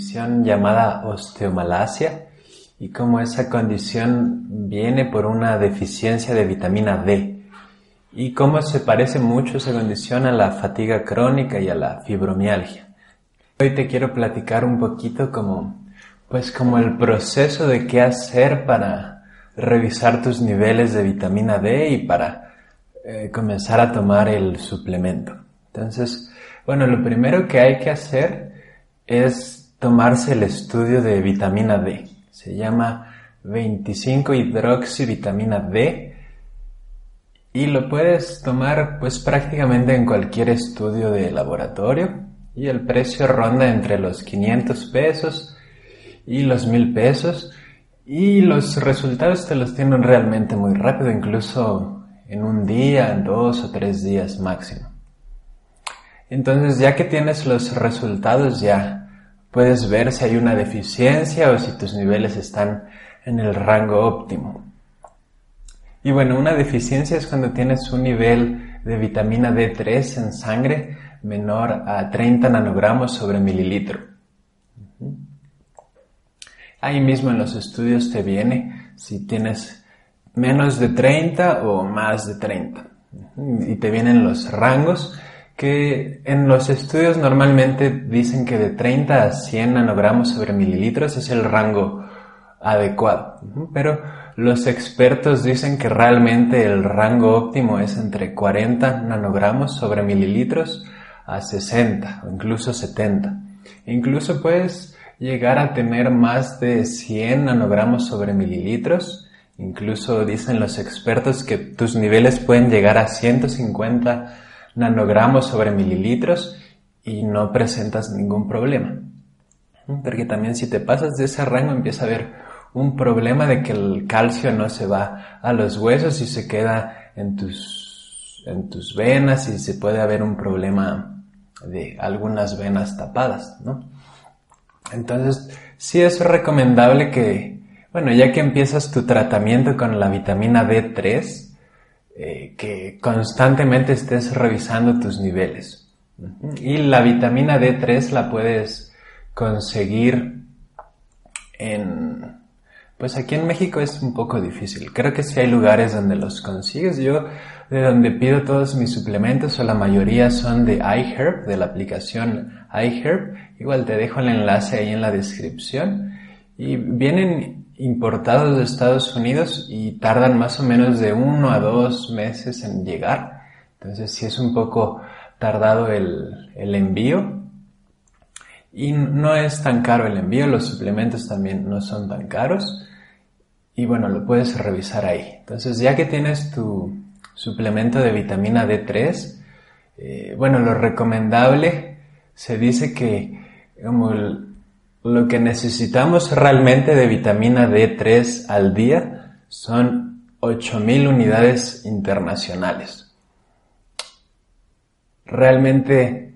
condición llamada osteomalacia y cómo esa condición viene por una deficiencia de vitamina D y cómo se parece mucho esa condición a la fatiga crónica y a la fibromialgia. Hoy te quiero platicar un poquito como, pues como el proceso de qué hacer para revisar tus niveles de vitamina D y para eh, comenzar a tomar el suplemento. Entonces, bueno, lo primero que hay que hacer es tomarse el estudio de vitamina D. Se llama 25 hidroxivitamina D y lo puedes tomar pues prácticamente en cualquier estudio de laboratorio y el precio ronda entre los 500 pesos y los 1000 pesos y los resultados te los tienen realmente muy rápido, incluso en un día, dos o tres días máximo. Entonces, ya que tienes los resultados, ya puedes ver si hay una deficiencia o si tus niveles están en el rango óptimo. Y bueno, una deficiencia es cuando tienes un nivel de vitamina D3 en sangre menor a 30 nanogramos sobre mililitro. Ahí mismo en los estudios te viene si tienes menos de 30 o más de 30. Y te vienen los rangos que en los estudios normalmente dicen que de 30 a 100 nanogramos sobre mililitros es el rango adecuado, pero los expertos dicen que realmente el rango óptimo es entre 40 nanogramos sobre mililitros a 60 o incluso 70. Incluso puedes llegar a tener más de 100 nanogramos sobre mililitros. Incluso dicen los expertos que tus niveles pueden llegar a 150 nanogramos sobre mililitros y no presentas ningún problema. Porque también si te pasas de ese rango empieza a haber un problema de que el calcio no se va a los huesos y se queda en tus, en tus venas y se puede haber un problema de algunas venas tapadas, ¿no? Entonces, sí es recomendable que, bueno, ya que empiezas tu tratamiento con la vitamina D3, eh, que constantemente estés revisando tus niveles. Y la vitamina D3 la puedes conseguir en... Pues aquí en México es un poco difícil. Creo que sí hay lugares donde los consigues. Yo de donde pido todos mis suplementos o la mayoría son de iHerb, de la aplicación iHerb. Igual te dejo el enlace ahí en la descripción. Y vienen importados de Estados Unidos y tardan más o menos de uno a dos meses en llegar. Entonces sí es un poco tardado el, envío. Y no es tan caro el envío, los suplementos también no son tan caros. Y bueno, lo puedes revisar ahí. Entonces ya que tienes tu suplemento de vitamina D3, eh, bueno, lo recomendable se dice que como el, lo que necesitamos realmente de vitamina D3 al día son 8.000 unidades internacionales. Realmente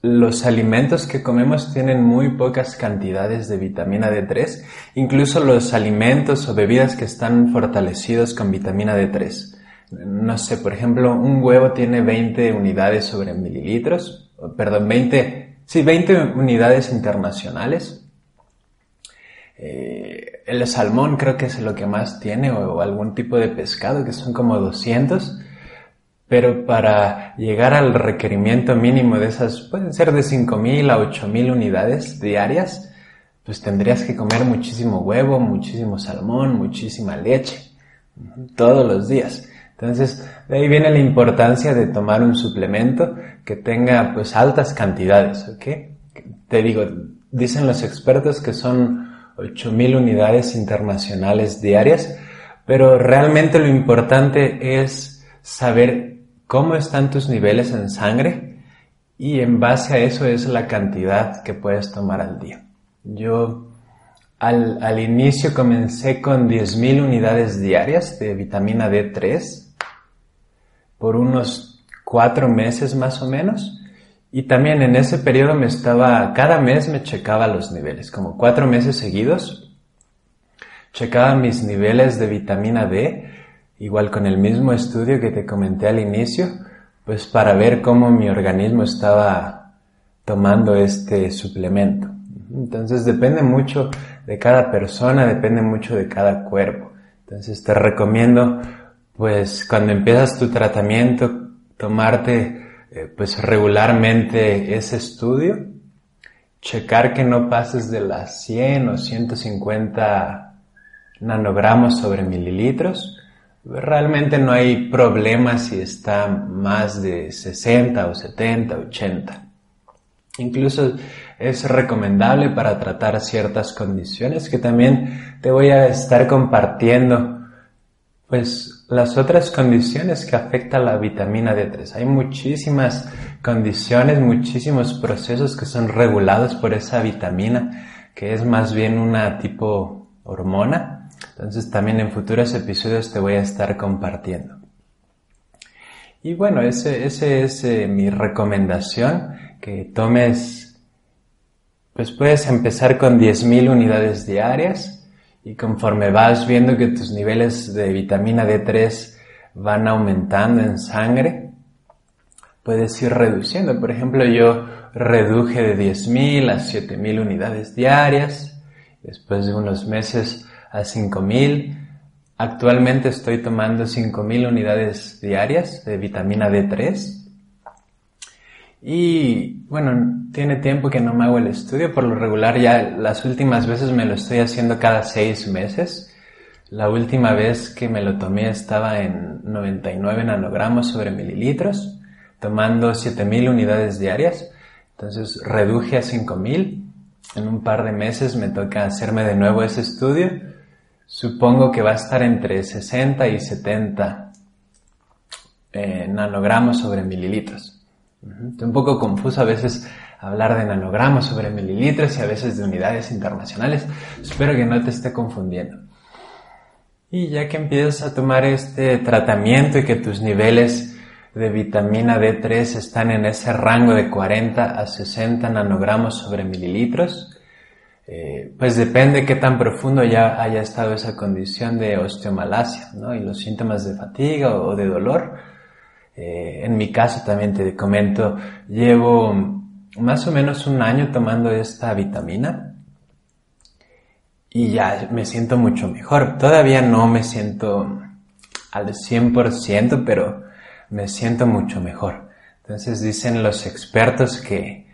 los alimentos que comemos tienen muy pocas cantidades de vitamina D3, incluso los alimentos o bebidas que están fortalecidos con vitamina D3. No sé, por ejemplo, un huevo tiene 20 unidades sobre mililitros, perdón, 20 Sí, 20 unidades internacionales. Eh, el salmón creo que es lo que más tiene, o, algún tipo de pescado, que son como 200. Pero para llegar al requerimiento mínimo de esas, pueden ser de 5.000 a 8.000 unidades diarias, pues tendrías que comer muchísimo huevo, muchísimo salmón, muchísima leche, todos los días. Entonces, de ahí viene la importancia de tomar un suplemento que tenga pues altas cantidades, ¿ok? Te digo, dicen los expertos que son 8000 unidades internacionales diarias, pero realmente lo importante es saber cómo están tus niveles en sangre y en base a eso es la cantidad que puedes tomar al día. Yo al, al inicio comencé con 10.000 unidades diarias de vitamina D3 por unos cuatro meses más o menos. Y también en ese periodo me estaba, cada mes me checaba los niveles, como cuatro meses seguidos. Checaba mis niveles de vitamina D, igual con el mismo estudio que te comenté al inicio, pues para ver cómo mi organismo estaba tomando este suplemento. Entonces depende mucho de cada persona, depende mucho de cada cuerpo. Entonces te recomiendo, pues cuando empiezas tu tratamiento, tomarte eh, pues regularmente ese estudio, checar que no pases de las 100 o 150 nanogramos sobre mililitros. Realmente no hay problema si está más de 60 o 70, 80. Incluso es recomendable para tratar ciertas condiciones que también te voy a estar compartiendo pues las otras condiciones que afectan la vitamina D3. Hay muchísimas condiciones, muchísimos procesos que son regulados por esa vitamina, que es más bien una tipo hormona. Entonces también en futuros episodios te voy a estar compartiendo. Y bueno, ese, ese es eh, mi recomendación, que tomes, pues puedes empezar con 10.000 unidades diarias y conforme vas viendo que tus niveles de vitamina D3 van aumentando en sangre, puedes ir reduciendo. Por ejemplo, yo reduje de 10.000 a 7.000 unidades diarias, después de unos meses a 5.000. Actualmente estoy tomando 5.000 unidades diarias de vitamina D3 y bueno, tiene tiempo que no me hago el estudio, por lo regular ya las últimas veces me lo estoy haciendo cada seis meses. La última vez que me lo tomé estaba en 99 nanogramos sobre mililitros, tomando 7000 unidades diarias. Entonces reduje a 5000. En un par de meses me toca hacerme de nuevo ese estudio. Supongo que va a estar entre 60 y 70 eh, nanogramos sobre mililitros. Es un poco confuso a veces hablar de nanogramos sobre mililitros y a veces de unidades internacionales. Espero que no te esté confundiendo. Y ya que empiezas a tomar este tratamiento y que tus niveles de vitamina D3 están en ese rango de 40 a 60 nanogramos sobre mililitros, eh, pues depende qué tan profundo ya haya estado esa condición de osteomalacia ¿no? y los síntomas de fatiga o de dolor eh, en mi caso también te comento, llevo más o menos un año tomando esta vitamina y ya me siento mucho mejor. Todavía no me siento al 100%, pero me siento mucho mejor. Entonces dicen los expertos que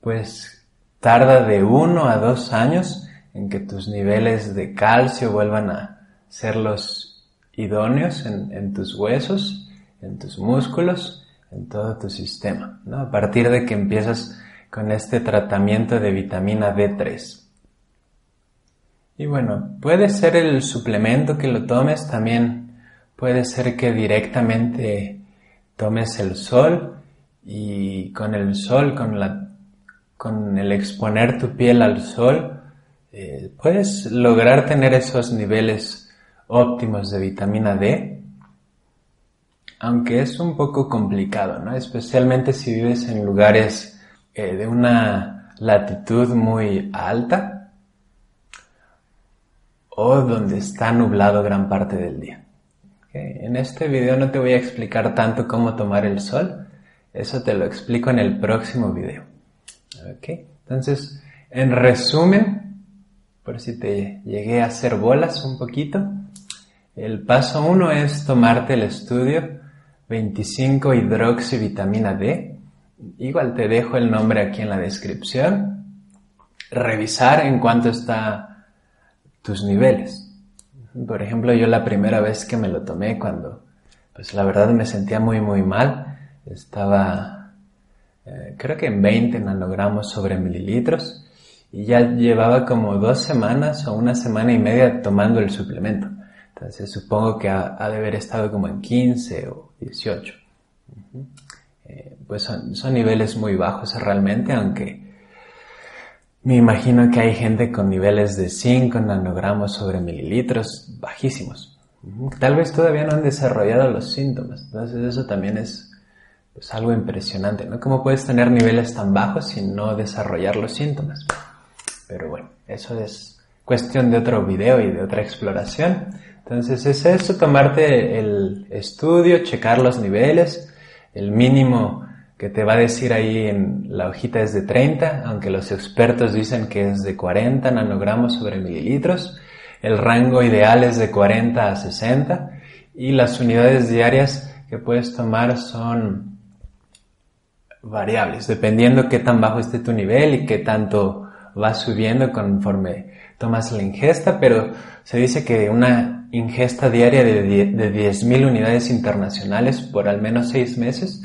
pues tarda de uno a dos años en que tus niveles de calcio vuelvan a ser los idóneos en, en tus huesos en tus músculos, en todo tu sistema, ¿no? A partir de que empiezas con este tratamiento de vitamina D3. Y bueno, puede ser el suplemento que lo tomes, también puede ser que directamente tomes el sol y con el sol, con, la, con el exponer tu piel al sol, eh, puedes lograr tener esos niveles óptimos de vitamina D aunque es un poco complicado, ¿no? Especialmente si vives en lugares eh, de una latitud muy alta o donde está nublado gran parte del día. En este video no te voy a explicar tanto cómo tomar el sol, eso te lo explico en el próximo video. Entonces, en resumen, por si te llegué a hacer bolas un poquito, el paso uno es tomarte el estudio 25 hidroxivitamina D. Igual te dejo el nombre aquí en la descripción. Revisar en cuánto está tus niveles. Por ejemplo, yo la primera vez que me lo tomé cuando, pues la verdad me sentía muy muy mal. Estaba, eh, creo que en 20 nanogramos sobre mililitros y ya llevaba como dos semanas o una semana y media tomando el suplemento. Entonces supongo que ha, de haber estado como en 15 o 18. Eh, pues son, niveles muy bajos realmente, aunque me imagino que hay gente con niveles de 5 nanogramos sobre mililitros bajísimos. Tal vez todavía no han desarrollado los síntomas. Entonces eso también es pues, algo impresionante, ¿no? ¿Cómo puedes tener niveles tan bajos sin no desarrollar los síntomas? Pero bueno, eso es cuestión de otro video y de otra exploración. Entonces es eso, tomarte el estudio, checar los niveles, el mínimo que te va a decir ahí en la hojita es de 30, aunque los expertos dicen que es de 40 nanogramos sobre mililitros. El rango ideal es de 40 a 60 y las unidades diarias que puedes tomar son variables, dependiendo qué tan bajo esté tu nivel y qué tanto va subiendo conforme tomas la ingesta, pero se dice que una ingesta diaria de 10.000 unidades internacionales por al menos 6 meses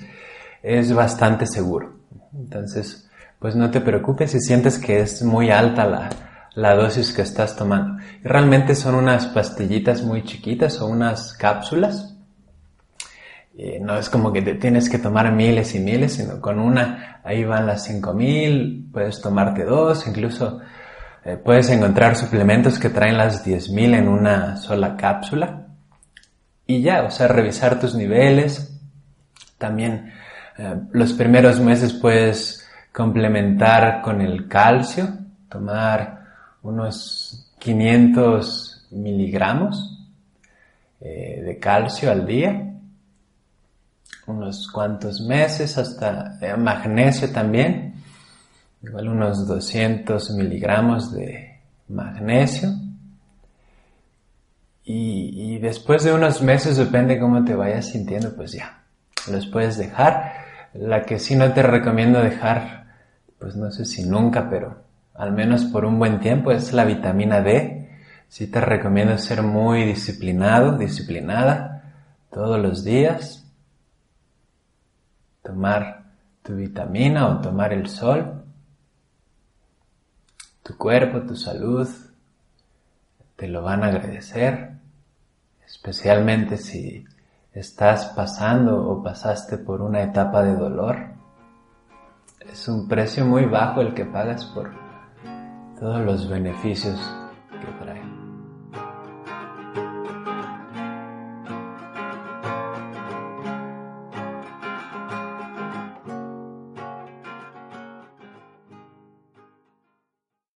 es bastante seguro. Entonces, pues no te preocupes si sientes que es muy alta la, la dosis que estás tomando. Realmente son unas pastillitas muy chiquitas o unas cápsulas. no es como que te tienes que tomar miles y miles, sino con una, ahí van las 5000, puedes tomarte dos, incluso eh, puedes encontrar suplementos que traen las 10.000 en una sola cápsula. Y ya, o sea, revisar tus niveles. También eh, los primeros meses puedes complementar con el calcio, tomar unos 500 miligramos eh, de calcio al día, unos cuantos meses hasta magnesio también, igual unos 200 miligramos de magnesio. Y, después de unos meses, depende cómo te vayas sintiendo, pues ya, los puedes dejar. La que sí no te recomiendo dejar, pues no sé si nunca, pero al menos por un buen tiempo, es la vitamina D. Sí te recomiendo ser muy disciplinado, disciplinada, todos los días. Tomar tu vitamina o tomar el sol tu cuerpo, tu salud, te lo van a agradecer, especialmente si estás pasando o pasaste por una etapa de dolor. Es un precio muy bajo el que pagas por todos los beneficios